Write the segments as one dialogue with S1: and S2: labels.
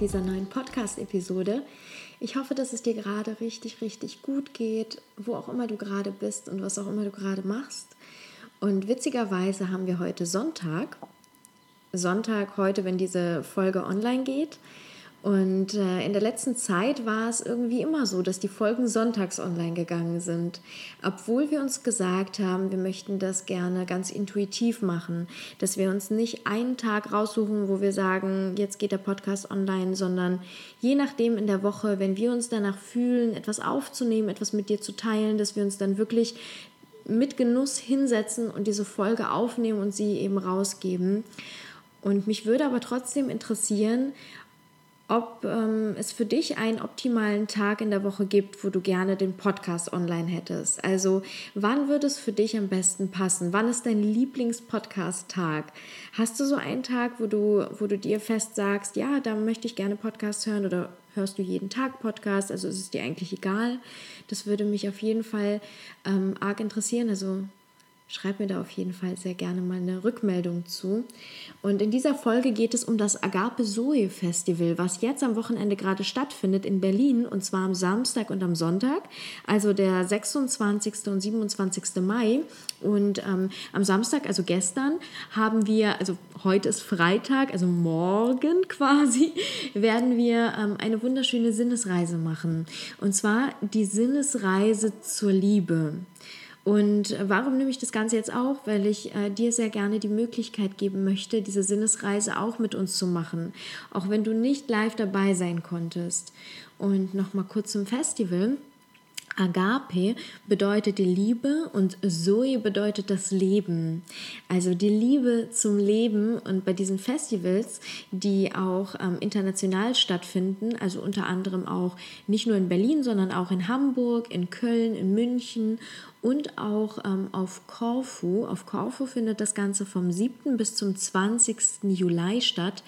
S1: dieser neuen Podcast-Episode. Ich hoffe, dass es dir gerade richtig, richtig gut geht, wo auch immer du gerade bist und was auch immer du gerade machst. Und witzigerweise haben wir heute Sonntag. Sonntag heute, wenn diese Folge online geht. Und äh, in der letzten Zeit war es irgendwie immer so, dass die Folgen sonntags online gegangen sind. Obwohl wir uns gesagt haben, wir möchten das gerne ganz intuitiv machen, dass wir uns nicht einen Tag raussuchen, wo wir sagen, jetzt geht der Podcast online, sondern je nachdem in der Woche, wenn wir uns danach fühlen, etwas aufzunehmen, etwas mit dir zu teilen, dass wir uns dann wirklich mit Genuss hinsetzen und diese Folge aufnehmen und sie eben rausgeben. Und mich würde aber trotzdem interessieren, ob ähm, es für dich einen optimalen Tag in der Woche gibt, wo du gerne den Podcast online hättest. Also wann würde es für dich am besten passen? Wann ist dein Lieblingspodcast-Tag? Hast du so einen Tag, wo du, wo du dir fest sagst, ja, da möchte ich gerne Podcast hören oder hörst du jeden Tag Podcast? Also ist es dir eigentlich egal? Das würde mich auf jeden Fall ähm, arg interessieren. Also Schreib mir da auf jeden Fall sehr gerne mal eine Rückmeldung zu. Und in dieser Folge geht es um das Agape Zoe Festival, was jetzt am Wochenende gerade stattfindet in Berlin und zwar am Samstag und am Sonntag, also der 26. und 27. Mai. Und ähm, am Samstag, also gestern, haben wir, also heute ist Freitag, also morgen quasi, werden wir ähm, eine wunderschöne Sinnesreise machen. Und zwar die Sinnesreise zur Liebe. Und warum nehme ich das Ganze jetzt auf? Weil ich äh, dir sehr gerne die Möglichkeit geben möchte, diese Sinnesreise auch mit uns zu machen, auch wenn du nicht live dabei sein konntest. Und nochmal kurz zum Festival. Agape bedeutet die Liebe und Zoe bedeutet das Leben. Also die Liebe zum Leben und bei diesen Festivals, die auch ähm, international stattfinden, also unter anderem auch nicht nur in Berlin, sondern auch in Hamburg, in Köln, in München und auch ähm, auf Korfu. Auf Korfu findet das Ganze vom 7. bis zum 20. Juli statt.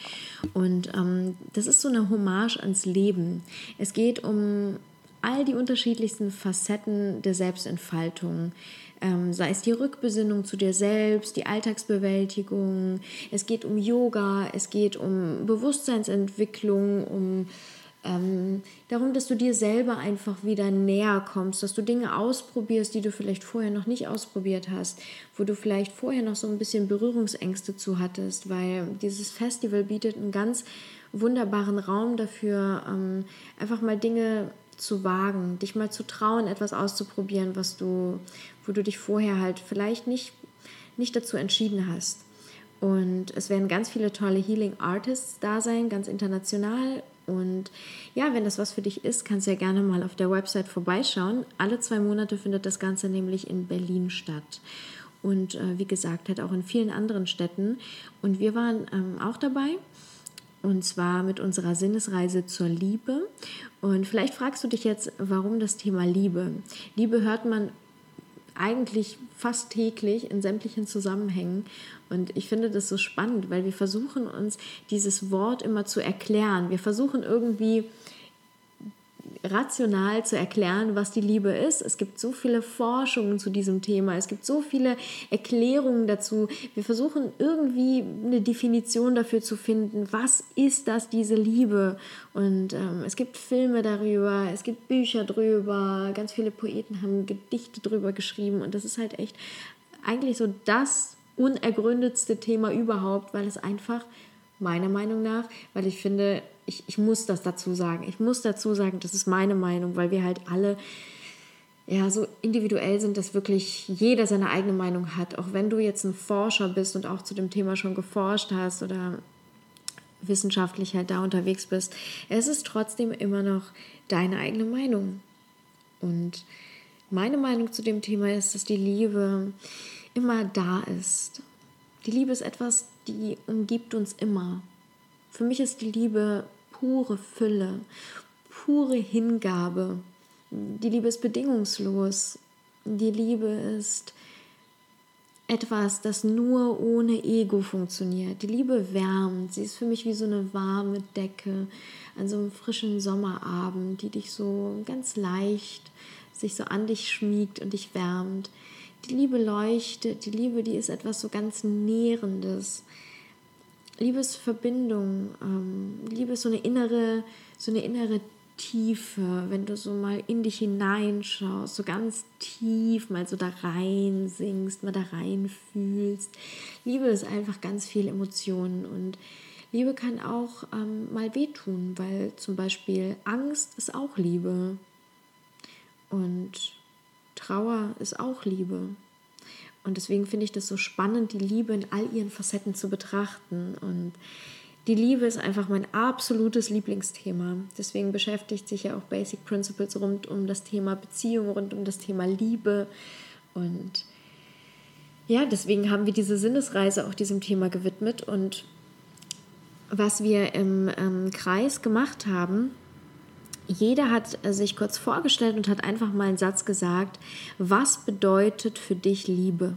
S1: Und ähm, das ist so eine Hommage ans Leben. Es geht um all die unterschiedlichsten Facetten der Selbstentfaltung. Ähm, sei es die Rückbesinnung zu dir selbst, die Alltagsbewältigung, es geht um Yoga, es geht um Bewusstseinsentwicklung, um ähm, darum, dass du dir selber einfach wieder näher kommst, dass du Dinge ausprobierst, die du vielleicht vorher noch nicht ausprobiert hast, wo du vielleicht vorher noch so ein bisschen Berührungsängste zu hattest, weil dieses Festival bietet einen ganz wunderbaren Raum dafür, ähm, einfach mal Dinge zu wagen, dich mal zu trauen, etwas auszuprobieren, was du, wo du dich vorher halt vielleicht nicht, nicht dazu entschieden hast. Und es werden ganz viele tolle Healing Artists da sein, ganz international. Und ja, wenn das was für dich ist, kannst du ja gerne mal auf der Website vorbeischauen. Alle zwei Monate findet das Ganze nämlich in Berlin statt. Und äh, wie gesagt, halt auch in vielen anderen Städten. Und wir waren ähm, auch dabei und zwar mit unserer Sinnesreise zur Liebe. Und vielleicht fragst du dich jetzt, warum das Thema Liebe? Liebe hört man eigentlich fast täglich in sämtlichen Zusammenhängen. Und ich finde das so spannend, weil wir versuchen uns dieses Wort immer zu erklären. Wir versuchen irgendwie rational zu erklären, was die Liebe ist. Es gibt so viele Forschungen zu diesem Thema, es gibt so viele Erklärungen dazu. Wir versuchen irgendwie eine Definition dafür zu finden, was ist das, diese Liebe. Und ähm, es gibt Filme darüber, es gibt Bücher drüber, ganz viele Poeten haben Gedichte drüber geschrieben und das ist halt echt eigentlich so das unergründetste Thema überhaupt, weil es einfach meiner Meinung nach, weil ich finde, ich, ich muss das dazu sagen. Ich muss dazu sagen, das ist meine Meinung, weil wir halt alle ja, so individuell sind, dass wirklich jeder seine eigene Meinung hat. Auch wenn du jetzt ein Forscher bist und auch zu dem Thema schon geforscht hast oder wissenschaftlich halt da unterwegs bist, es ist trotzdem immer noch deine eigene Meinung. Und meine Meinung zu dem Thema ist, dass die Liebe immer da ist. Die Liebe ist etwas, die umgibt uns immer. Für mich ist die Liebe pure Fülle, pure Hingabe. Die Liebe ist bedingungslos. Die Liebe ist etwas, das nur ohne Ego funktioniert. Die Liebe wärmt. Sie ist für mich wie so eine warme Decke an so einem frischen Sommerabend, die dich so ganz leicht sich so an dich schmiegt und dich wärmt. Die Liebe leuchtet. Die Liebe, die ist etwas so ganz Nährendes. Liebe ist Verbindung. Ähm, Liebe ist so eine innere, so eine innere Tiefe, wenn du so mal in dich hineinschaust, so ganz tief mal so da rein singst, mal da rein fühlst. Liebe ist einfach ganz viel Emotionen und Liebe kann auch ähm, mal wehtun, weil zum Beispiel Angst ist auch Liebe und Trauer ist auch Liebe. Und deswegen finde ich das so spannend, die Liebe in all ihren Facetten zu betrachten und die Liebe ist einfach mein absolutes Lieblingsthema. Deswegen beschäftigt sich ja auch Basic Principles rund um das Thema Beziehung, rund um das Thema Liebe. Und ja, deswegen haben wir diese Sinnesreise auch diesem Thema gewidmet. Und was wir im ähm, Kreis gemacht haben, jeder hat sich kurz vorgestellt und hat einfach mal einen Satz gesagt, was bedeutet für dich Liebe?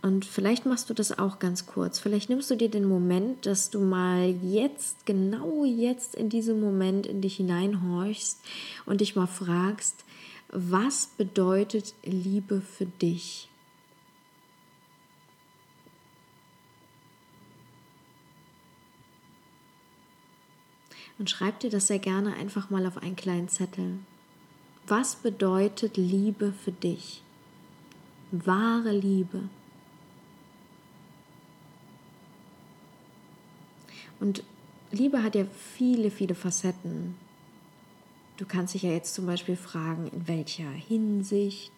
S1: Und vielleicht machst du das auch ganz kurz. Vielleicht nimmst du dir den Moment, dass du mal jetzt, genau jetzt in diesem Moment in dich hineinhorchst und dich mal fragst, was bedeutet Liebe für dich? Und schreib dir das sehr gerne einfach mal auf einen kleinen Zettel. Was bedeutet Liebe für dich? Wahre Liebe. Und Liebe hat ja viele, viele Facetten. Du kannst dich ja jetzt zum Beispiel fragen, in welcher Hinsicht.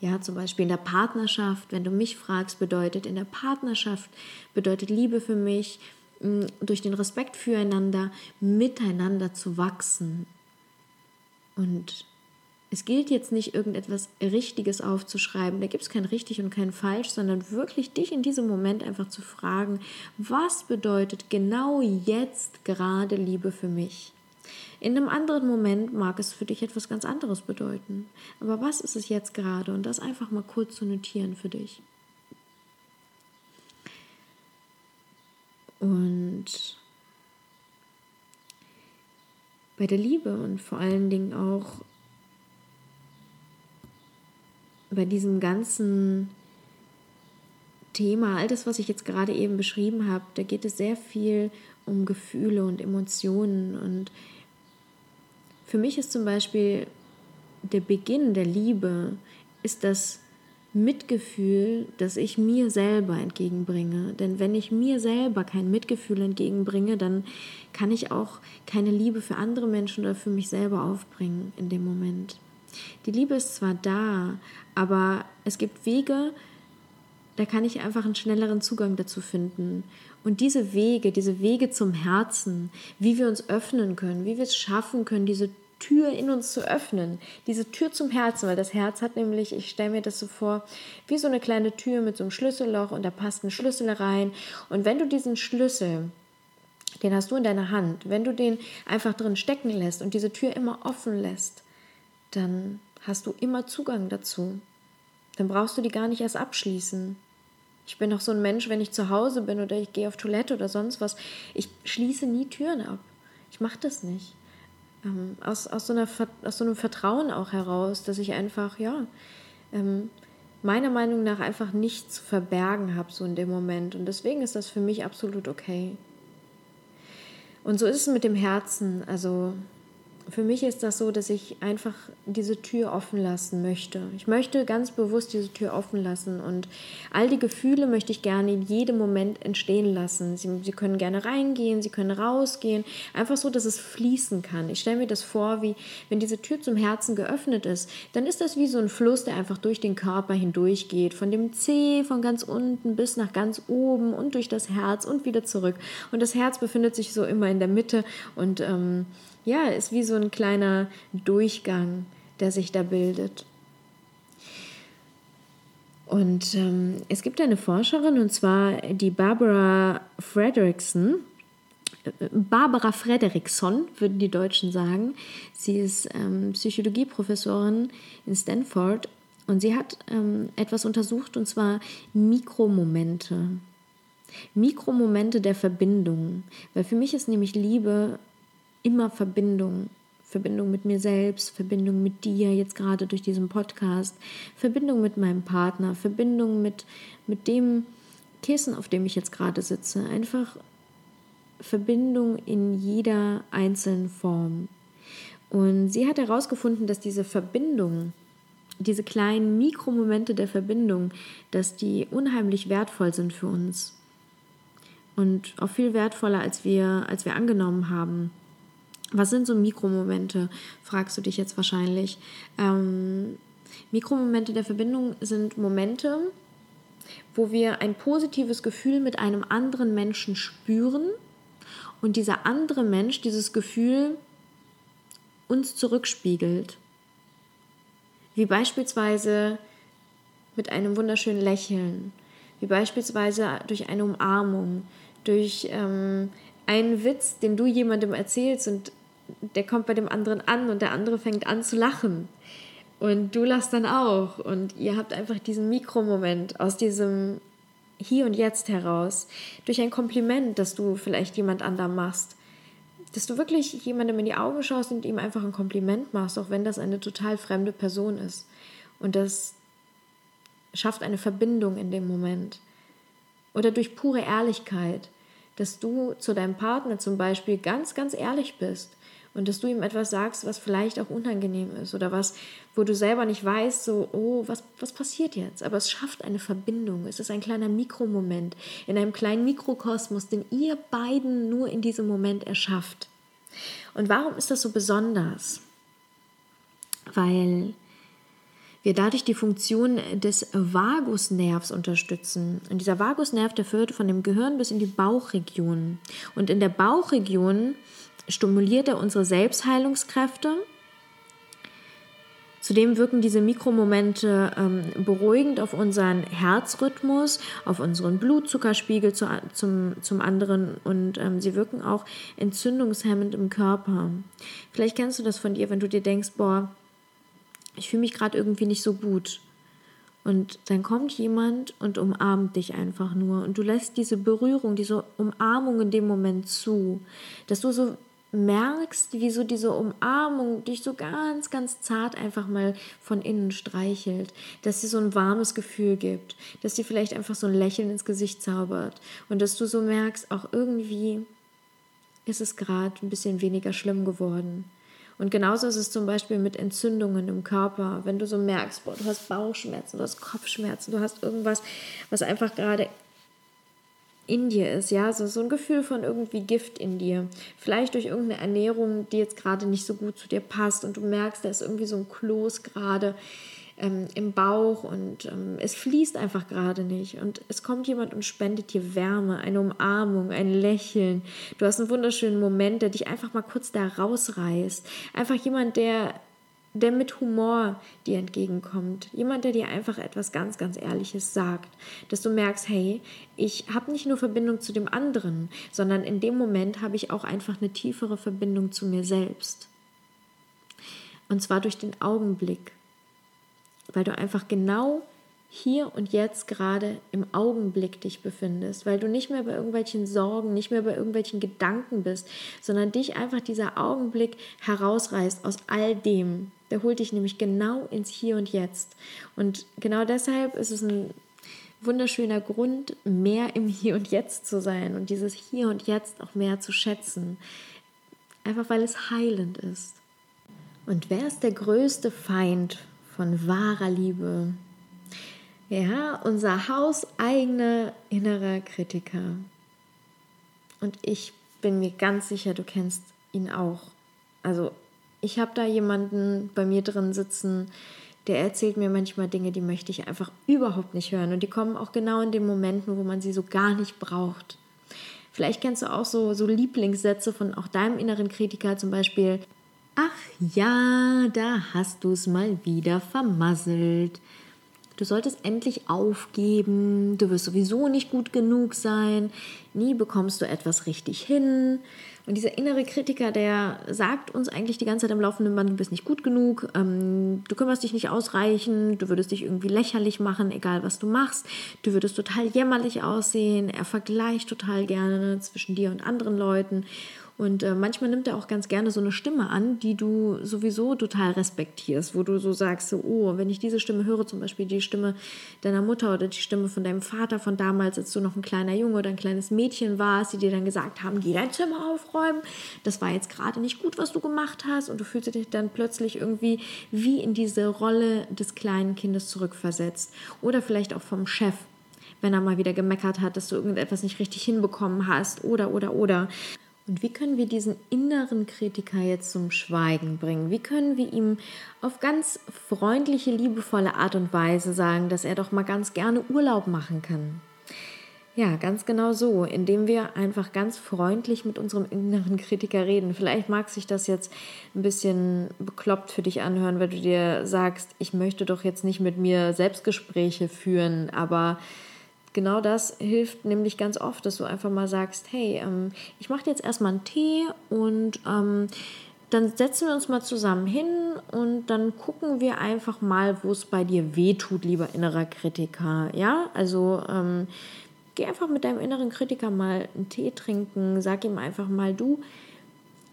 S1: Ja, zum Beispiel in der Partnerschaft. Wenn du mich fragst, bedeutet in der Partnerschaft, bedeutet Liebe für mich, durch den Respekt füreinander, miteinander zu wachsen. Und es gilt jetzt nicht irgendetwas Richtiges aufzuschreiben, da gibt es kein richtig und kein falsch, sondern wirklich dich in diesem Moment einfach zu fragen, was bedeutet genau jetzt gerade Liebe für mich? In einem anderen Moment mag es für dich etwas ganz anderes bedeuten. Aber was ist es jetzt gerade? Und das einfach mal kurz zu notieren für dich. Und bei der Liebe und vor allen Dingen auch bei diesem ganzen Thema, all das, was ich jetzt gerade eben beschrieben habe, da geht es sehr viel um Gefühle und Emotionen. Und für mich ist zum Beispiel der Beginn der Liebe, ist das Mitgefühl, das ich mir selber entgegenbringe. Denn wenn ich mir selber kein Mitgefühl entgegenbringe, dann kann ich auch keine Liebe für andere Menschen oder für mich selber aufbringen in dem Moment. Die Liebe ist zwar da, aber es gibt Wege, da kann ich einfach einen schnelleren Zugang dazu finden. Und diese Wege, diese Wege zum Herzen, wie wir uns öffnen können, wie wir es schaffen können, diese Tür in uns zu öffnen, diese Tür zum Herzen, weil das Herz hat nämlich, ich stelle mir das so vor, wie so eine kleine Tür mit so einem Schlüsselloch und da passt ein Schlüssel rein. Und wenn du diesen Schlüssel, den hast du in deiner Hand, wenn du den einfach drin stecken lässt und diese Tür immer offen lässt, dann hast du immer Zugang dazu. Dann brauchst du die gar nicht erst abschließen. Ich bin auch so ein Mensch, wenn ich zu Hause bin oder ich gehe auf Toilette oder sonst was, ich schließe nie Türen ab. Ich mache das nicht. Ähm, aus, aus, so einer, aus so einem Vertrauen auch heraus, dass ich einfach, ja, ähm, meiner Meinung nach einfach nichts zu verbergen habe, so in dem Moment. Und deswegen ist das für mich absolut okay. Und so ist es mit dem Herzen. Also für mich ist das so, dass ich einfach diese Tür offen lassen möchte. Ich möchte ganz bewusst diese Tür offen lassen und all die Gefühle möchte ich gerne in jedem Moment entstehen lassen. Sie, sie können gerne reingehen, sie können rausgehen, einfach so, dass es fließen kann. Ich stelle mir das vor, wie wenn diese Tür zum Herzen geöffnet ist, dann ist das wie so ein Fluss, der einfach durch den Körper hindurch geht, von dem C von ganz unten bis nach ganz oben und durch das Herz und wieder zurück. Und das Herz befindet sich so immer in der Mitte und ähm, ja, ist wie so ein kleiner Durchgang, der sich da bildet. Und ähm, es gibt eine Forscherin, und zwar die Barbara Frederickson. Barbara Frederickson, würden die Deutschen sagen. Sie ist ähm, Psychologieprofessorin in Stanford und sie hat ähm, etwas untersucht, und zwar Mikromomente. Mikromomente der Verbindung. Weil für mich ist nämlich Liebe immer Verbindung. Verbindung mit mir selbst, Verbindung mit dir, jetzt gerade durch diesen Podcast, Verbindung mit meinem Partner, Verbindung mit, mit dem, Kissen, auf dem ich jetzt gerade sitze. Einfach Verbindung in jeder einzelnen Form. Und sie hat herausgefunden, dass diese Verbindung, diese kleinen Mikromomente der Verbindung, dass die unheimlich wertvoll sind für uns. Und auch viel wertvoller, als wir, als wir angenommen haben. Was sind so Mikromomente, fragst du dich jetzt wahrscheinlich. Ähm, Mikromomente der Verbindung sind Momente, wo wir ein positives Gefühl mit einem anderen Menschen spüren und dieser andere Mensch dieses Gefühl uns zurückspiegelt. Wie beispielsweise mit einem wunderschönen Lächeln, wie beispielsweise durch eine Umarmung, durch ähm, einen Witz, den du jemandem erzählst und der kommt bei dem anderen an und der andere fängt an zu lachen. Und du lachst dann auch. Und ihr habt einfach diesen Mikromoment aus diesem Hier und Jetzt heraus. Durch ein Kompliment, das du vielleicht jemand anderem machst. Dass du wirklich jemandem in die Augen schaust und ihm einfach ein Kompliment machst, auch wenn das eine total fremde Person ist. Und das schafft eine Verbindung in dem Moment. Oder durch pure Ehrlichkeit, dass du zu deinem Partner zum Beispiel ganz, ganz ehrlich bist und dass du ihm etwas sagst, was vielleicht auch unangenehm ist oder was, wo du selber nicht weißt, so, oh, was, was passiert jetzt? Aber es schafft eine Verbindung. Es ist ein kleiner Mikromoment in einem kleinen Mikrokosmos, den ihr beiden nur in diesem Moment erschafft. Und warum ist das so besonders? Weil wir dadurch die Funktion des Vagusnervs unterstützen. Und dieser Vagusnerv, der führt von dem Gehirn bis in die Bauchregion. Und in der Bauchregion stimuliert er unsere Selbstheilungskräfte. Zudem wirken diese Mikromomente ähm, beruhigend auf unseren Herzrhythmus, auf unseren Blutzuckerspiegel zu, zum, zum anderen und ähm, sie wirken auch entzündungshemmend im Körper. Vielleicht kennst du das von dir, wenn du dir denkst, boah, ich fühle mich gerade irgendwie nicht so gut. Und dann kommt jemand und umarmt dich einfach nur. Und du lässt diese Berührung, diese Umarmung in dem Moment zu. Dass du so merkst, wie so diese Umarmung dich so ganz, ganz zart einfach mal von innen streichelt, dass sie so ein warmes Gefühl gibt, dass sie vielleicht einfach so ein Lächeln ins Gesicht zaubert und dass du so merkst, auch irgendwie ist es gerade ein bisschen weniger schlimm geworden. Und genauso ist es zum Beispiel mit Entzündungen im Körper. Wenn du so merkst, boah, du hast Bauchschmerzen, du hast Kopfschmerzen, du hast irgendwas, was einfach gerade in dir ist, ja, so, so ein Gefühl von irgendwie Gift in dir. Vielleicht durch irgendeine Ernährung, die jetzt gerade nicht so gut zu dir passt und du merkst, da ist irgendwie so ein Kloß gerade ähm, im Bauch und ähm, es fließt einfach gerade nicht. Und es kommt jemand und spendet dir Wärme, eine Umarmung, ein Lächeln. Du hast einen wunderschönen Moment, der dich einfach mal kurz da rausreißt. Einfach jemand, der der mit Humor dir entgegenkommt. Jemand, der dir einfach etwas ganz, ganz Ehrliches sagt. Dass du merkst, hey, ich habe nicht nur Verbindung zu dem anderen, sondern in dem Moment habe ich auch einfach eine tiefere Verbindung zu mir selbst. Und zwar durch den Augenblick. Weil du einfach genau hier und jetzt gerade im Augenblick dich befindest, weil du nicht mehr bei irgendwelchen Sorgen, nicht mehr bei irgendwelchen Gedanken bist, sondern dich einfach dieser Augenblick herausreißt aus all dem. Der holt dich nämlich genau ins Hier und Jetzt. Und genau deshalb ist es ein wunderschöner Grund, mehr im Hier und Jetzt zu sein und dieses Hier und Jetzt auch mehr zu schätzen. Einfach weil es heilend ist. Und wer ist der größte Feind von wahrer Liebe? Ja, unser hauseigener innerer Kritiker. Und ich bin mir ganz sicher, du kennst ihn auch. Also ich habe da jemanden bei mir drin sitzen, der erzählt mir manchmal Dinge, die möchte ich einfach überhaupt nicht hören. Und die kommen auch genau in den Momenten, wo man sie so gar nicht braucht. Vielleicht kennst du auch so, so Lieblingssätze von auch deinem inneren Kritiker, zum Beispiel, ach ja, da hast du es mal wieder vermasselt. Du solltest endlich aufgeben, du wirst sowieso nicht gut genug sein, nie bekommst du etwas richtig hin. Und dieser innere Kritiker, der sagt uns eigentlich die ganze Zeit am laufenden Band, du bist nicht gut genug, ähm, du kümmerst dich nicht ausreichend, du würdest dich irgendwie lächerlich machen, egal was du machst, du würdest total jämmerlich aussehen, er vergleicht total gerne zwischen dir und anderen Leuten Und äh, manchmal nimmt er auch ganz gerne so eine Stimme an, die du sowieso total respektierst, wo du so sagst, so, oh, wenn ich diese Stimme höre, zum Beispiel die Stimme deiner Mutter oder die Stimme von deinem Vater von damals, als du noch ein kleiner Junge oder ein kleines Mädchen warst, die dir dann gesagt haben, geh dein Zimmer aufräumen, das war jetzt gerade nicht gut, was du gemacht hast und du fühlst dich dann plötzlich irgendwie wie in diese Rolle des kleinen Kindes zurückversetzt. Oder vielleicht auch vom Chef, wenn er mal wieder gemeckert hat, dass du irgendetwas nicht richtig hinbekommen hast oder, oder, oder. Und wie können wir diesen inneren Kritiker jetzt zum Schweigen bringen? Wie können wir ihm auf ganz freundliche, liebevolle Art und Weise sagen, dass er doch mal ganz gerne Urlaub machen kann? Ja, ganz genau so, indem wir einfach ganz freundlich mit unserem inneren Kritiker reden. Vielleicht mag sich das jetzt ein bisschen bekloppt für dich anhören, weil du dir sagst, ich möchte doch jetzt nicht mit mir Selbstgespräche führen, aber genau das hilft nämlich ganz oft, dass du einfach mal sagst, hey, ähm, ich mache jetzt erstmal einen Tee und ähm, dann setzen wir uns mal zusammen hin und dann gucken wir einfach mal, wo es bei dir weh tut, lieber innerer Kritiker. Ja, also ähm, geh einfach mit deinem inneren Kritiker mal einen Tee trinken, sag ihm einfach mal, du,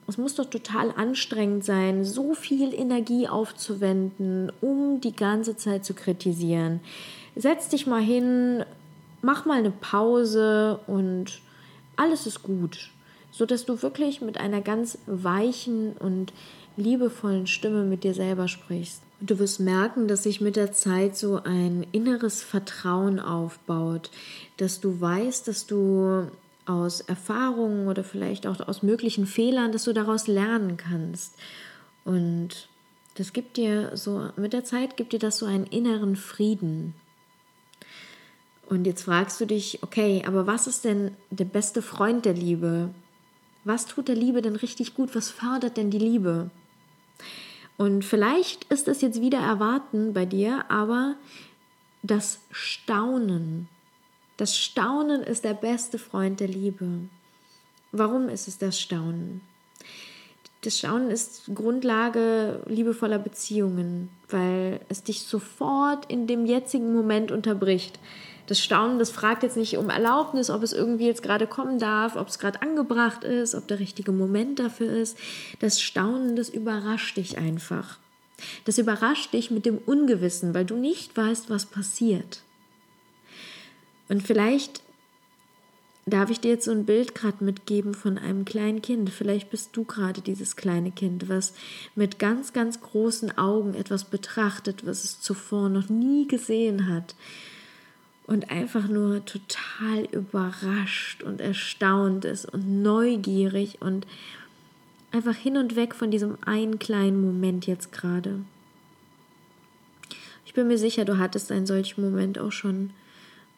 S1: es muss doch total anstrengend sein, so viel Energie aufzuwenden, um die ganze Zeit zu kritisieren. Setz dich mal hin, mach mal eine Pause und alles ist gut, so dass du wirklich mit einer ganz weichen und liebevollen Stimme mit dir selber sprichst. Und du wirst merken, dass sich mit der Zeit so ein inneres Vertrauen aufbaut, dass du weißt, dass du aus Erfahrungen oder vielleicht auch aus möglichen Fehlern, dass du daraus lernen kannst. Und das gibt dir so, mit der Zeit gibt dir das so einen inneren Frieden. Und jetzt fragst du dich, okay, aber was ist denn der beste Freund der Liebe? Was tut der Liebe denn richtig gut? Was fördert denn die Liebe? Und vielleicht ist es jetzt wieder erwarten bei dir, aber das Staunen, das Staunen ist der beste Freund der Liebe. Warum ist es das Staunen? Das Staunen ist Grundlage liebevoller Beziehungen, weil es dich sofort in dem jetzigen Moment unterbricht das Staunen, das fragt jetzt nicht um Erlaubnis, ob es irgendwie jetzt gerade kommen darf, ob es gerade angebracht ist, ob der richtige Moment dafür ist. Das Staunen, das überrascht dich einfach. Das überrascht dich mit dem Ungewissen, weil du nicht weißt, was passiert. Und vielleicht darf ich dir jetzt so ein Bild gerade mitgeben von einem kleinen Kind. Vielleicht bist du gerade dieses kleine Kind, was mit ganz, ganz großen Augen etwas betrachtet, was es zuvor noch nie gesehen hat und einfach nur total überrascht und erstaunt ist und neugierig und einfach hin und weg von diesem einen kleinen Moment jetzt gerade. Ich bin mir sicher, du hattest einen solchen Moment auch schon.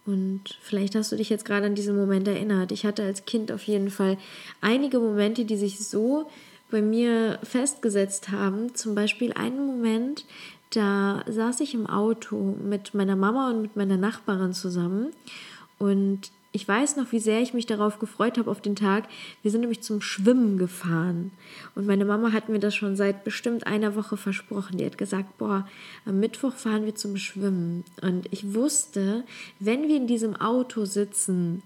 S1: Und vielleicht hast du dich jetzt gerade an diesen Moment erinnert. Ich hatte als Kind auf jeden Fall einige Momente, die sich so bei mir festgesetzt haben. Zum Beispiel einen Moment, da saß ich im Auto mit meiner Mama und mit meiner Nachbarin zusammen und ich weiß noch, wie sehr ich mich darauf gefreut habe auf den Tag. Wir sind nämlich zum Schwimmen gefahren. Und meine Mama hat mir das schon seit bestimmt einer Woche versprochen. Die hat gesagt, boah, am Mittwoch fahren wir zum Schwimmen. Und ich wusste, wenn wir in diesem Auto sitzen,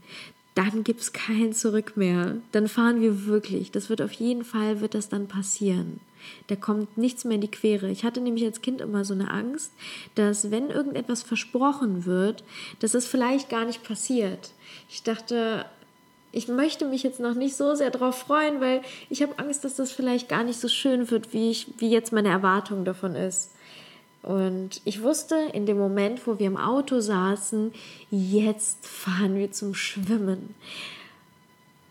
S1: dann gibt es kein Zurück mehr. Dann fahren wir wirklich. Das wird auf jeden Fall, wird das dann passieren. Da kommt nichts mehr in die Quere. Ich hatte nämlich als Kind immer so eine Angst, dass wenn irgendetwas versprochen wird, dass es vielleicht gar nicht passiert. Ich dachte, ich möchte mich jetzt noch nicht so sehr darauf freuen, weil ich habe Angst, dass das vielleicht gar nicht so schön wird, wie, ich, wie jetzt meine Erwartung davon ist. Und ich wusste in dem Moment, wo wir im Auto saßen, jetzt fahren wir zum Schwimmen.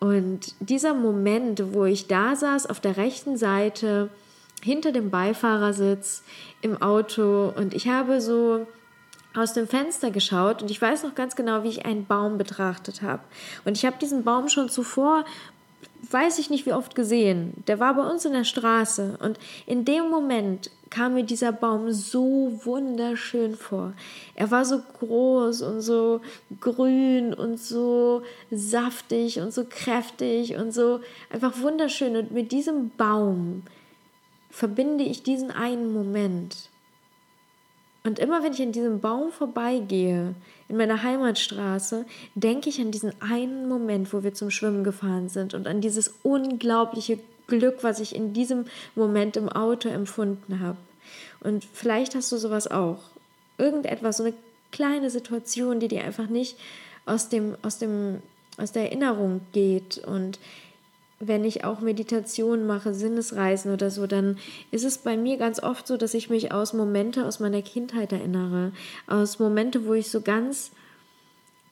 S1: Und dieser Moment, wo ich da saß, auf der rechten Seite, hinter dem Beifahrersitz im Auto und ich habe so aus dem Fenster geschaut und ich weiß noch ganz genau, wie ich einen Baum betrachtet habe. Und ich habe diesen Baum schon zuvor, weiß ich nicht wie oft gesehen. Der war bei uns in der Straße und in dem Moment kam mir dieser Baum so wunderschön vor. Er war so groß und so grün und so saftig und so kräftig und so einfach wunderschön. Und mit diesem Baum verbinde ich diesen einen Moment. Und immer wenn ich an diesem Baum vorbeigehe, in meiner Heimatstraße, denke ich an diesen einen Moment, wo wir zum Schwimmen gefahren sind und an dieses unglaubliche Glück, was ich in diesem Moment im Auto empfunden habe. Und vielleicht hast du sowas auch. Irgendetwas, so eine kleine Situation, die dir einfach nicht aus dem, aus dem, aus der Erinnerung geht und wenn ich auch Meditation mache, Sinnesreisen oder so, dann ist es bei mir ganz oft so, dass ich mich aus Momente aus meiner Kindheit erinnere, aus Momente, wo ich so ganz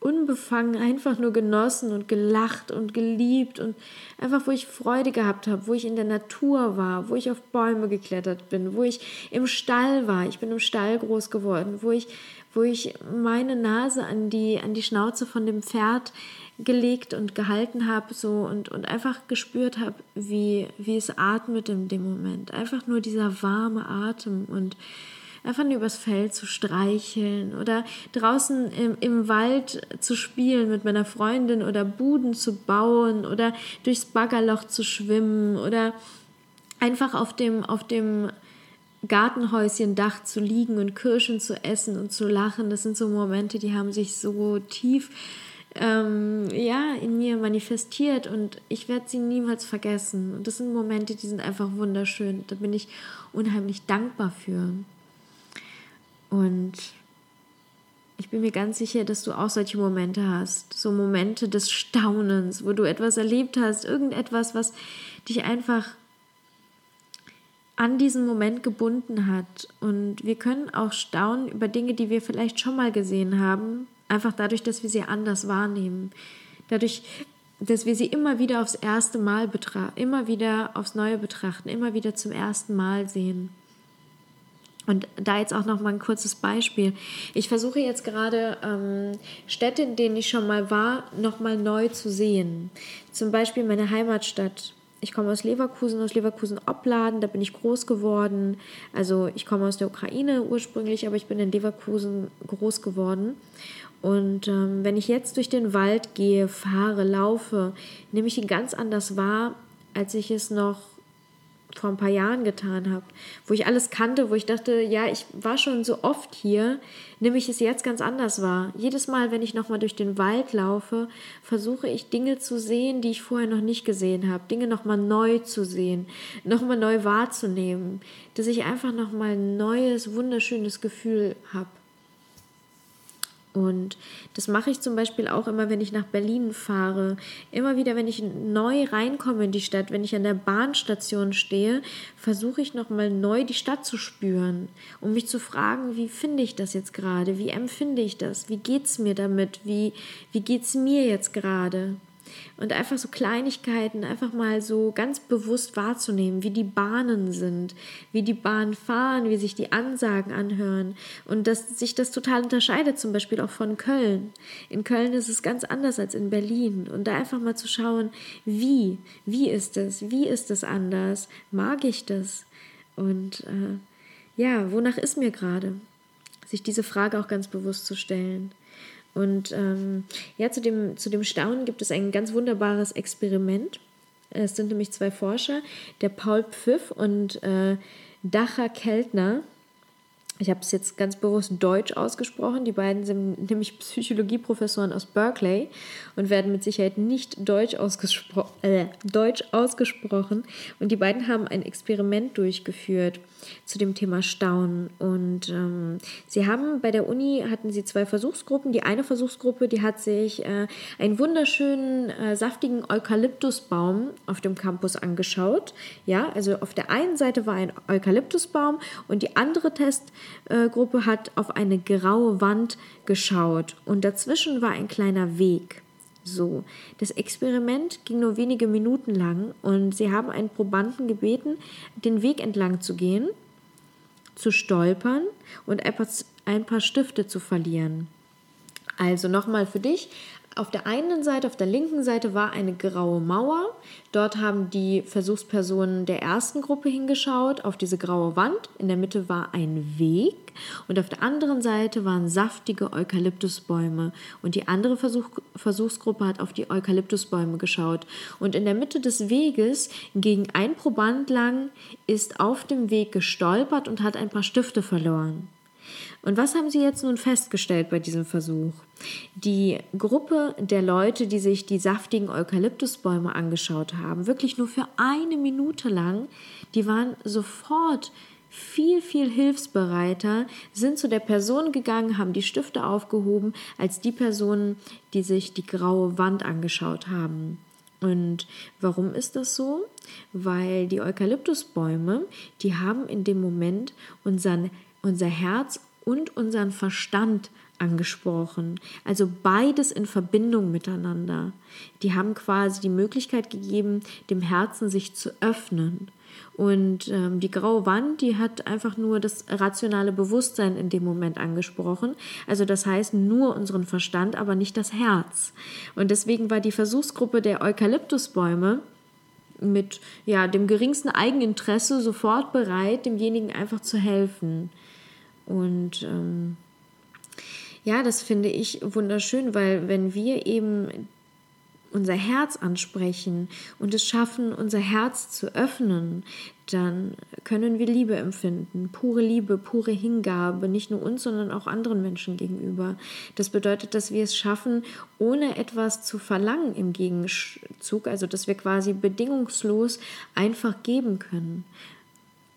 S1: unbefangen einfach nur genossen und gelacht und geliebt und einfach, wo ich Freude gehabt habe, wo ich in der Natur war, wo ich auf Bäume geklettert bin, wo ich im Stall war. Ich bin im Stall groß geworden, wo ich, wo ich meine Nase an die, an die Schnauze von dem Pferd gelegt und gehalten habe so und, und einfach gespürt habe, wie, wie es atmet in dem Moment. Einfach nur dieser warme Atem und einfach übers Feld zu streicheln oder draußen im, im Wald zu spielen mit meiner Freundin oder Buden zu bauen oder durchs Baggerloch zu schwimmen oder einfach auf dem, auf dem Gartenhäuschen-Dach zu liegen und Kirschen zu essen und zu lachen. Das sind so Momente, die haben sich so tief ähm, ja, in mir manifestiert und ich werde sie niemals vergessen. Und das sind Momente, die sind einfach wunderschön. Da bin ich unheimlich dankbar für. Und ich bin mir ganz sicher, dass du auch solche Momente hast. So Momente des Staunens, wo du etwas erlebt hast, irgendetwas, was dich einfach an diesen Moment gebunden hat. Und wir können auch staunen über Dinge, die wir vielleicht schon mal gesehen haben, Einfach dadurch, dass wir sie anders wahrnehmen. Dadurch, dass wir sie immer wieder aufs erste Mal betrachten, immer wieder aufs Neue betrachten, immer wieder zum ersten Mal sehen. Und da jetzt auch noch mal ein kurzes Beispiel. Ich versuche jetzt gerade ähm, Städte, in denen ich schon mal war, noch mal neu zu sehen. Zum Beispiel meine Heimatstadt. Ich komme aus Leverkusen, aus Leverkusen-Opladen, da bin ich groß geworden. Also ich komme aus der Ukraine ursprünglich, aber ich bin in Leverkusen groß geworden. Und ähm, wenn ich jetzt durch den Wald gehe, fahre, laufe, nehme ich ihn ganz anders wahr, als ich es noch vor ein paar Jahren getan habe, wo ich alles kannte, wo ich dachte, ja, ich war schon so oft hier, nehme ich es jetzt ganz anders wahr. Jedes Mal, wenn ich nochmal durch den Wald laufe, versuche ich Dinge zu sehen, die ich vorher noch nicht gesehen habe, Dinge nochmal neu zu sehen, nochmal neu wahrzunehmen, dass ich einfach nochmal ein neues, wunderschönes Gefühl habe. Und das mache ich zum Beispiel auch immer, wenn ich nach Berlin fahre. Immer wieder, wenn ich neu reinkomme in die Stadt, wenn ich an der Bahnstation stehe, versuche ich nochmal neu die Stadt zu spüren, um mich zu fragen, wie finde ich das jetzt gerade? Wie empfinde ich das? Wie geht es mir damit? Wie, wie es mir jetzt gerade? Und einfach so Kleinigkeiten einfach mal so ganz bewusst wahrzunehmen, wie die Bahnen sind, wie die Bahnen fahren, wie sich die Ansagen anhören und dass sich das total unterscheidet, zum Beispiel auch von Köln. In Köln ist es ganz anders als in Berlin und da einfach mal zu schauen, wie, wie ist es, wie ist es anders, mag ich das und äh, ja, wonach ist mir gerade? Sich diese Frage auch ganz bewusst zu stellen. Und ähm, ja, zu dem, zu dem Staunen gibt es ein ganz wunderbares Experiment. Es sind nämlich zwei Forscher, der Paul Pfiff und äh, Dacher Keltner. Ich habe es jetzt ganz bewusst Deutsch ausgesprochen. Die beiden sind nämlich Psychologieprofessoren aus Berkeley und werden mit Sicherheit nicht Deutsch, ausgespro äh, Deutsch ausgesprochen. Und die beiden haben ein Experiment durchgeführt zu dem Thema Staunen. Und ähm, sie haben bei der Uni hatten sie zwei Versuchsgruppen. Die eine Versuchsgruppe, die hat sich äh, einen wunderschönen äh, saftigen Eukalyptusbaum auf dem Campus angeschaut. Ja, also auf der einen Seite war ein Eukalyptusbaum und die andere Test Gruppe hat auf eine graue Wand geschaut und dazwischen war ein kleiner Weg. So, das Experiment ging nur wenige Minuten lang und sie haben einen Probanden gebeten, den Weg entlang zu gehen, zu stolpern und ein ein paar Stifte zu verlieren. Also nochmal für dich, auf der einen Seite, auf der linken Seite war eine graue Mauer. Dort haben die Versuchspersonen der ersten Gruppe hingeschaut, auf diese graue Wand. In der Mitte war ein Weg und auf der anderen Seite waren saftige Eukalyptusbäume. Und die andere Versuch Versuchsgruppe hat auf die Eukalyptusbäume geschaut. Und in der Mitte des Weges ging ein Proband lang, ist auf dem Weg gestolpert und hat ein paar Stifte verloren. Und was haben sie jetzt nun festgestellt bei diesem Versuch? Die Gruppe der Leute, die sich die saftigen Eukalyptusbäume angeschaut haben, wirklich nur für eine Minute lang, die waren sofort viel, viel hilfsbereiter, sind zu der Person gegangen, haben die Stifte aufgehoben, als die Personen, die sich die graue Wand angeschaut haben. Und warum ist das so? Weil die Eukalyptusbäume, die haben in dem Moment unseren, unser Herz und unseren Verstand angesprochen. Also beides in Verbindung miteinander. Die haben quasi die Möglichkeit gegeben, dem Herzen sich zu öffnen. Und ähm, die graue Wand, die hat einfach nur das rationale Bewusstsein in dem Moment angesprochen. Also das heißt nur unseren Verstand, aber nicht das Herz. Und deswegen war die Versuchsgruppe der Eukalyptusbäume mit ja, dem geringsten Eigeninteresse sofort bereit, demjenigen einfach zu helfen. Und ähm, ja, das finde ich wunderschön, weil wenn wir eben unser Herz ansprechen und es schaffen, unser Herz zu öffnen, dann können wir Liebe empfinden. Pure Liebe, pure Hingabe, nicht nur uns, sondern auch anderen Menschen gegenüber. Das bedeutet, dass wir es schaffen, ohne etwas zu verlangen im Gegenzug, also dass wir quasi bedingungslos einfach geben können.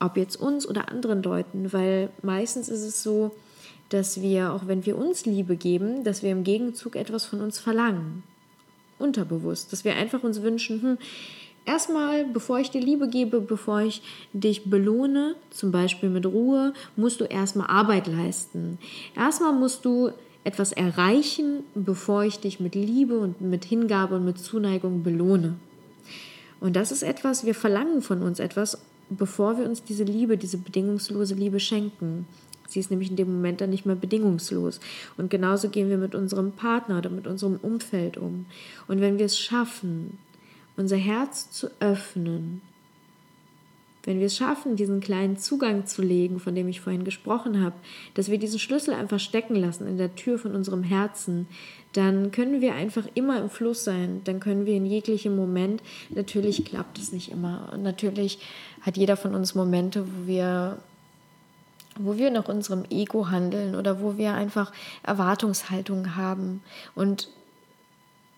S1: Ob jetzt uns oder anderen Leuten, weil meistens ist es so, dass wir, auch wenn wir uns Liebe geben, dass wir im Gegenzug etwas von uns verlangen unterbewusst, dass wir einfach uns wünschen, hm, erstmal, bevor ich dir Liebe gebe, bevor ich dich belohne, zum Beispiel mit Ruhe, musst du erstmal Arbeit leisten. Erstmal musst du etwas erreichen, bevor ich dich mit Liebe und mit Hingabe und mit Zuneigung belohne. Und das ist etwas, wir verlangen von uns etwas, bevor wir uns diese Liebe, diese bedingungslose Liebe schenken. Sie ist nämlich in dem Moment dann nicht mehr bedingungslos. Und genauso gehen wir mit unserem Partner oder mit unserem Umfeld um. Und wenn wir es schaffen, unser Herz zu öffnen, wenn wir es schaffen, diesen kleinen Zugang zu legen, von dem ich vorhin gesprochen habe, dass wir diesen Schlüssel einfach stecken lassen in der Tür von unserem Herzen, dann können wir einfach immer im Fluss sein. Dann können wir in jeglichem Moment, natürlich klappt es nicht immer. Und natürlich hat jeder von uns Momente, wo wir wo wir nach unserem Ego handeln oder wo wir einfach Erwartungshaltungen haben. Und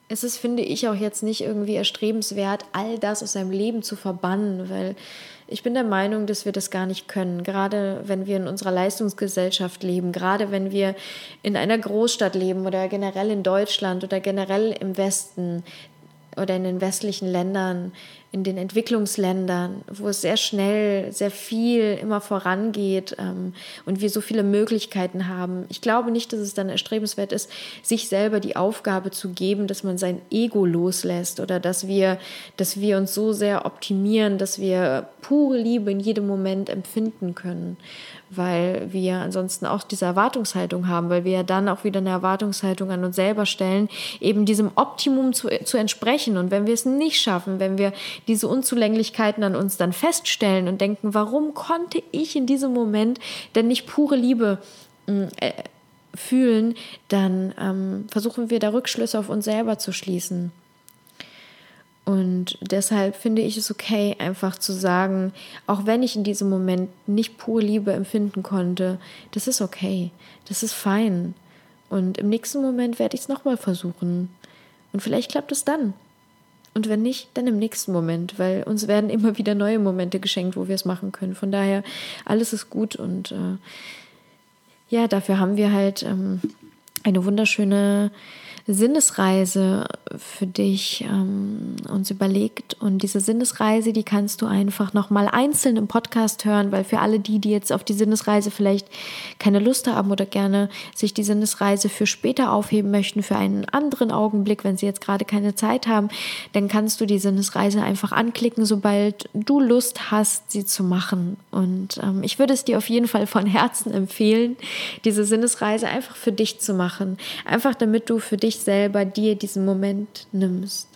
S1: es ist, finde ich, auch jetzt nicht irgendwie erstrebenswert, all das aus seinem Leben zu verbannen, weil ich bin der Meinung, dass wir das gar nicht können. Gerade wenn wir in unserer Leistungsgesellschaft leben, gerade wenn wir in einer Großstadt leben oder generell in Deutschland oder generell im Westen oder in den westlichen Ländern, in den Entwicklungsländern, wo es sehr schnell, sehr viel immer vorangeht ähm, und wir so viele Möglichkeiten haben. Ich glaube nicht, dass es dann erstrebenswert ist, sich selber die Aufgabe zu geben, dass man sein Ego loslässt oder dass wir, dass wir uns so sehr optimieren, dass wir pure Liebe in jedem Moment empfinden können weil wir ansonsten auch diese Erwartungshaltung haben, weil wir ja dann auch wieder eine Erwartungshaltung an uns selber stellen, eben diesem Optimum zu, zu entsprechen. Und wenn wir es nicht schaffen, wenn wir diese Unzulänglichkeiten an uns dann feststellen und denken, warum konnte ich in diesem Moment denn nicht pure Liebe mm, äh, fühlen, dann ähm, versuchen wir da Rückschlüsse auf uns selber zu schließen. Und deshalb finde ich es okay, einfach zu sagen, auch wenn ich in diesem Moment nicht pure Liebe empfinden konnte, das ist okay, das ist fein. Und im nächsten Moment werde ich es nochmal versuchen. Und vielleicht klappt es dann. Und wenn nicht, dann im nächsten Moment, weil uns werden immer wieder neue Momente geschenkt, wo wir es machen können. Von daher, alles ist gut und äh, ja, dafür haben wir halt ähm, eine wunderschöne Sinnesreise für dich ähm, uns überlegt. Und diese Sinnesreise, die kannst du einfach nochmal einzeln im Podcast hören, weil für alle die, die jetzt auf die Sinnesreise vielleicht keine Lust haben oder gerne sich die Sinnesreise für später aufheben möchten, für einen anderen Augenblick, wenn sie jetzt gerade keine Zeit haben, dann kannst du die Sinnesreise einfach anklicken, sobald du Lust hast, sie zu machen. Und ähm, ich würde es dir auf jeden Fall von Herzen empfehlen, diese Sinnesreise einfach für dich zu machen. Einfach damit du für dich dich selber dir diesen Moment nimmst.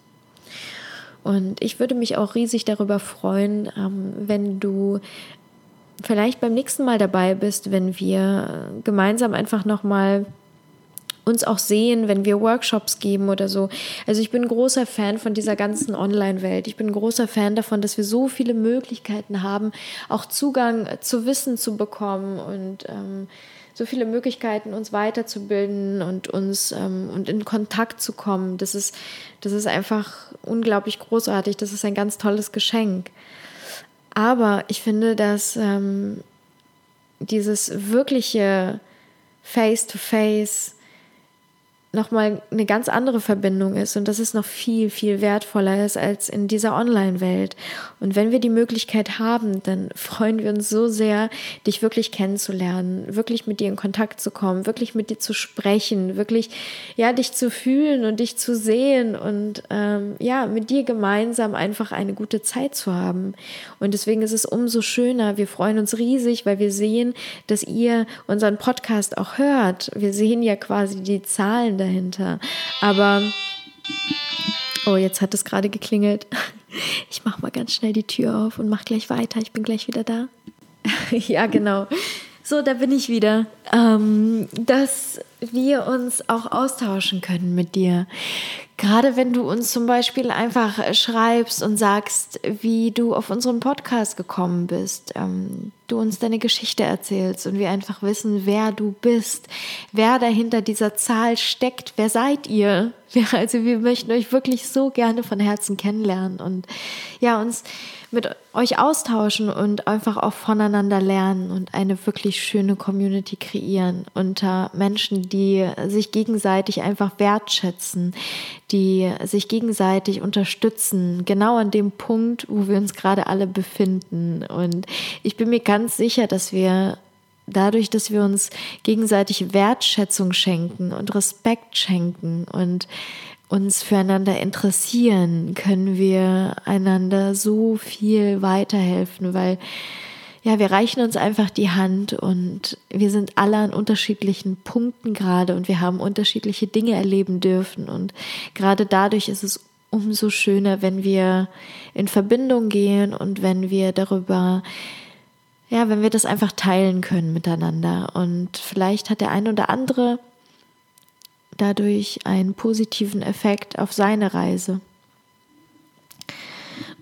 S1: Und ich würde mich auch riesig darüber freuen, ähm, wenn du vielleicht beim nächsten Mal dabei bist, wenn wir gemeinsam einfach nochmal uns auch sehen, wenn wir Workshops geben oder so. Also ich bin großer Fan von dieser ganzen Online-Welt. Ich bin großer Fan davon, dass wir so viele Möglichkeiten haben, auch Zugang zu Wissen zu bekommen und ähm, so viele Möglichkeiten, uns weiterzubilden und uns ähm, und in Kontakt zu kommen. Das ist, das ist einfach unglaublich großartig. Das ist ein ganz tolles Geschenk. Aber ich finde, dass ähm, dieses wirkliche Face-to-Face nochmal eine ganz andere Verbindung ist und dass es noch viel, viel wertvoller ist als in dieser Online-Welt. Und wenn wir die Möglichkeit haben, dann freuen wir uns so sehr, dich wirklich kennenzulernen, wirklich mit dir in Kontakt zu kommen, wirklich mit dir zu sprechen, wirklich, ja, dich zu fühlen und dich zu sehen und ähm, ja, mit dir gemeinsam einfach eine gute Zeit zu haben. Und deswegen ist es umso schöner. Wir freuen uns riesig, weil wir sehen, dass ihr unseren Podcast auch hört. Wir sehen ja quasi die Zahlen dahinter. Aber, oh, jetzt hat es gerade geklingelt. Ich mache mal ganz schnell die Tür auf und mache gleich weiter. Ich bin gleich wieder da. ja, genau. So, da bin ich wieder. Ähm, dass wir uns auch austauschen können mit dir. Gerade wenn du uns zum Beispiel einfach schreibst und sagst, wie du auf unseren Podcast gekommen bist, ähm, du uns deine Geschichte erzählst und wir einfach wissen, wer du bist, wer dahinter dieser Zahl steckt, wer seid ihr? Also wir möchten euch wirklich so gerne von Herzen kennenlernen und ja, uns mit euch austauschen und einfach auch voneinander lernen und eine wirklich schöne Community kreieren unter Menschen, die sich gegenseitig einfach wertschätzen, die sich gegenseitig unterstützen, genau an dem Punkt, wo wir uns gerade alle befinden. Und ich bin mir ganz sicher, dass wir dadurch, dass wir uns gegenseitig Wertschätzung schenken und Respekt schenken und uns füreinander interessieren, können wir einander so viel weiterhelfen, weil ja, wir reichen uns einfach die Hand und wir sind alle an unterschiedlichen Punkten gerade und wir haben unterschiedliche Dinge erleben dürfen und gerade dadurch ist es umso schöner, wenn wir in Verbindung gehen und wenn wir darüber ja, wenn wir das einfach teilen können miteinander. Und vielleicht hat der eine oder andere dadurch einen positiven Effekt auf seine Reise.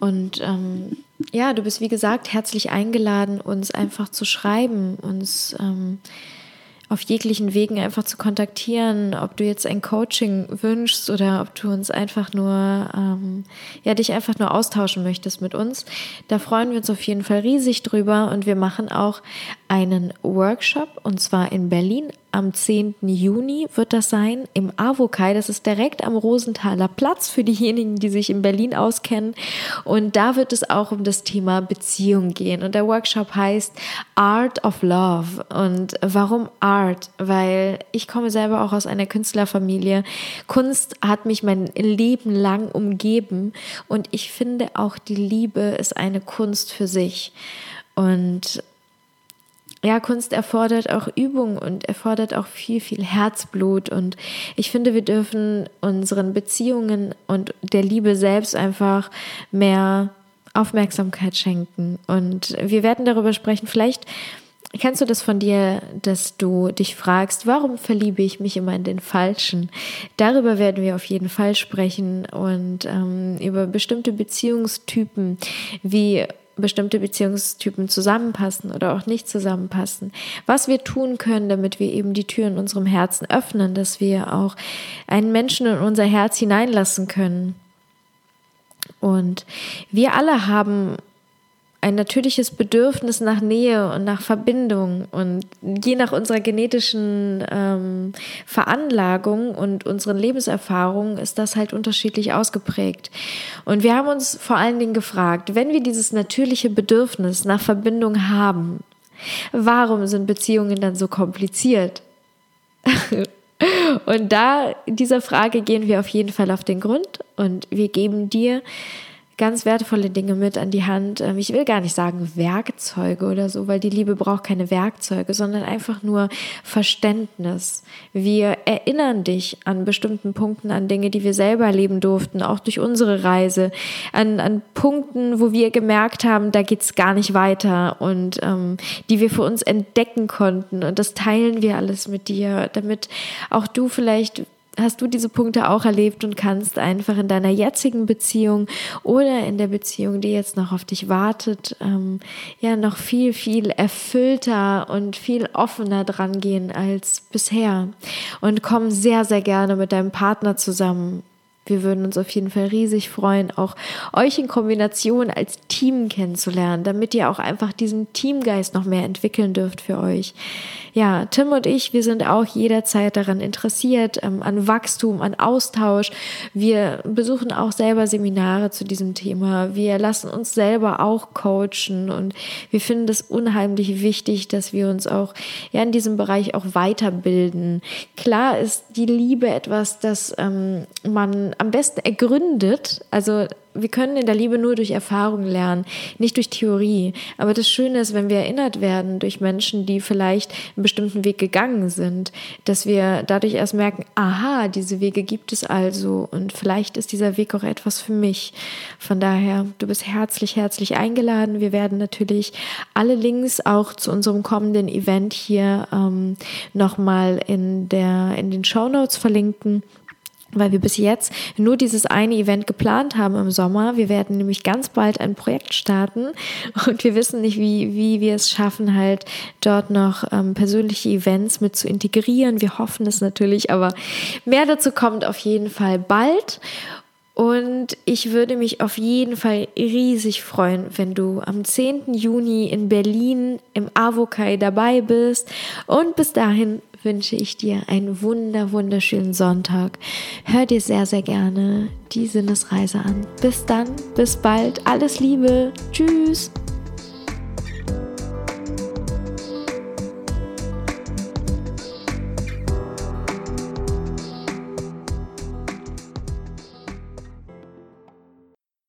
S1: Und ähm, ja, du bist wie gesagt herzlich eingeladen, uns einfach zu schreiben, uns ähm, auf jeglichen Wegen einfach zu kontaktieren, ob du jetzt ein Coaching wünschst oder ob du uns einfach nur, ähm, ja, dich einfach nur austauschen möchtest mit uns. Da freuen wir uns auf jeden Fall riesig drüber und wir machen auch einen Workshop und zwar in Berlin am 10. Juni wird das sein im Avokai. Das ist direkt am Rosenthaler Platz für diejenigen, die sich in Berlin auskennen. Und da wird es auch um das Thema Beziehung gehen. Und der Workshop heißt Art of Love. Und warum Art? Weil ich komme selber auch aus einer Künstlerfamilie. Kunst hat mich mein Leben lang umgeben. Und ich finde auch die Liebe ist eine Kunst für sich. Und ja, Kunst erfordert auch Übung und erfordert auch viel, viel Herzblut. Und ich finde, wir dürfen unseren Beziehungen und der Liebe selbst einfach mehr Aufmerksamkeit schenken. Und wir werden darüber sprechen. Vielleicht kennst du das von dir, dass du dich fragst, warum verliebe ich mich immer in den Falschen? Darüber werden wir auf jeden Fall sprechen und ähm, über bestimmte Beziehungstypen, wie bestimmte Beziehungstypen zusammenpassen oder auch nicht zusammenpassen. Was wir tun können, damit wir eben die Tür in unserem Herzen öffnen, dass wir auch einen Menschen in unser Herz hineinlassen können. Und wir alle haben ein natürliches Bedürfnis nach Nähe und nach Verbindung. Und je nach unserer genetischen ähm, Veranlagung und unseren Lebenserfahrungen ist das halt unterschiedlich ausgeprägt. Und wir haben uns vor allen Dingen gefragt, wenn wir dieses natürliche Bedürfnis nach Verbindung haben, warum sind Beziehungen dann so kompliziert? und da dieser Frage gehen wir auf jeden Fall auf den Grund und wir geben dir ganz wertvolle Dinge mit an die Hand. Ähm, ich will gar nicht sagen Werkzeuge oder so, weil die Liebe braucht keine Werkzeuge, sondern einfach nur Verständnis. Wir erinnern dich an bestimmten Punkten, an Dinge, die wir selber erleben durften, auch durch unsere Reise, an, an Punkten, wo wir gemerkt haben, da geht's gar nicht weiter und ähm, die wir für uns entdecken konnten. Und das teilen wir alles mit dir, damit auch du vielleicht hast du diese Punkte auch erlebt und kannst einfach in deiner jetzigen Beziehung oder in der Beziehung, die jetzt noch auf dich wartet, ähm, ja noch viel, viel erfüllter und viel offener dran gehen als bisher. Und komm sehr, sehr gerne mit deinem Partner zusammen wir würden uns auf jeden Fall riesig freuen, auch euch in Kombination als Team kennenzulernen, damit ihr auch einfach diesen Teamgeist noch mehr entwickeln dürft für euch. Ja, Tim und ich, wir sind auch jederzeit daran interessiert, ähm, an Wachstum, an Austausch. Wir besuchen auch selber Seminare zu diesem Thema. Wir lassen uns selber auch coachen und wir finden das unheimlich wichtig, dass wir uns auch ja in diesem Bereich auch weiterbilden. Klar ist die Liebe etwas, das ähm, man am besten ergründet. Also wir können in der Liebe nur durch Erfahrung lernen, nicht durch Theorie. Aber das Schöne ist, wenn wir erinnert werden durch Menschen, die vielleicht einen bestimmten Weg gegangen sind, dass wir dadurch erst merken, aha, diese Wege gibt es also und vielleicht ist dieser Weg auch etwas für mich. Von daher, du bist herzlich, herzlich eingeladen. Wir werden natürlich alle Links auch zu unserem kommenden Event hier ähm, nochmal in, in den Show Notes verlinken weil wir bis jetzt nur dieses eine Event geplant haben im Sommer. Wir werden nämlich ganz bald ein Projekt starten und wir wissen nicht, wie, wie wir es schaffen, halt dort noch ähm, persönliche Events mit zu integrieren. Wir hoffen es natürlich, aber mehr dazu kommt auf jeden Fall bald. Und ich würde mich auf jeden Fall riesig freuen, wenn du am 10. Juni in Berlin im Avokai dabei bist. Und bis dahin wünsche ich dir einen wunder, wunderschönen Sonntag. Hör dir sehr, sehr gerne die Sinnesreise an. Bis dann, bis bald, alles Liebe, tschüss.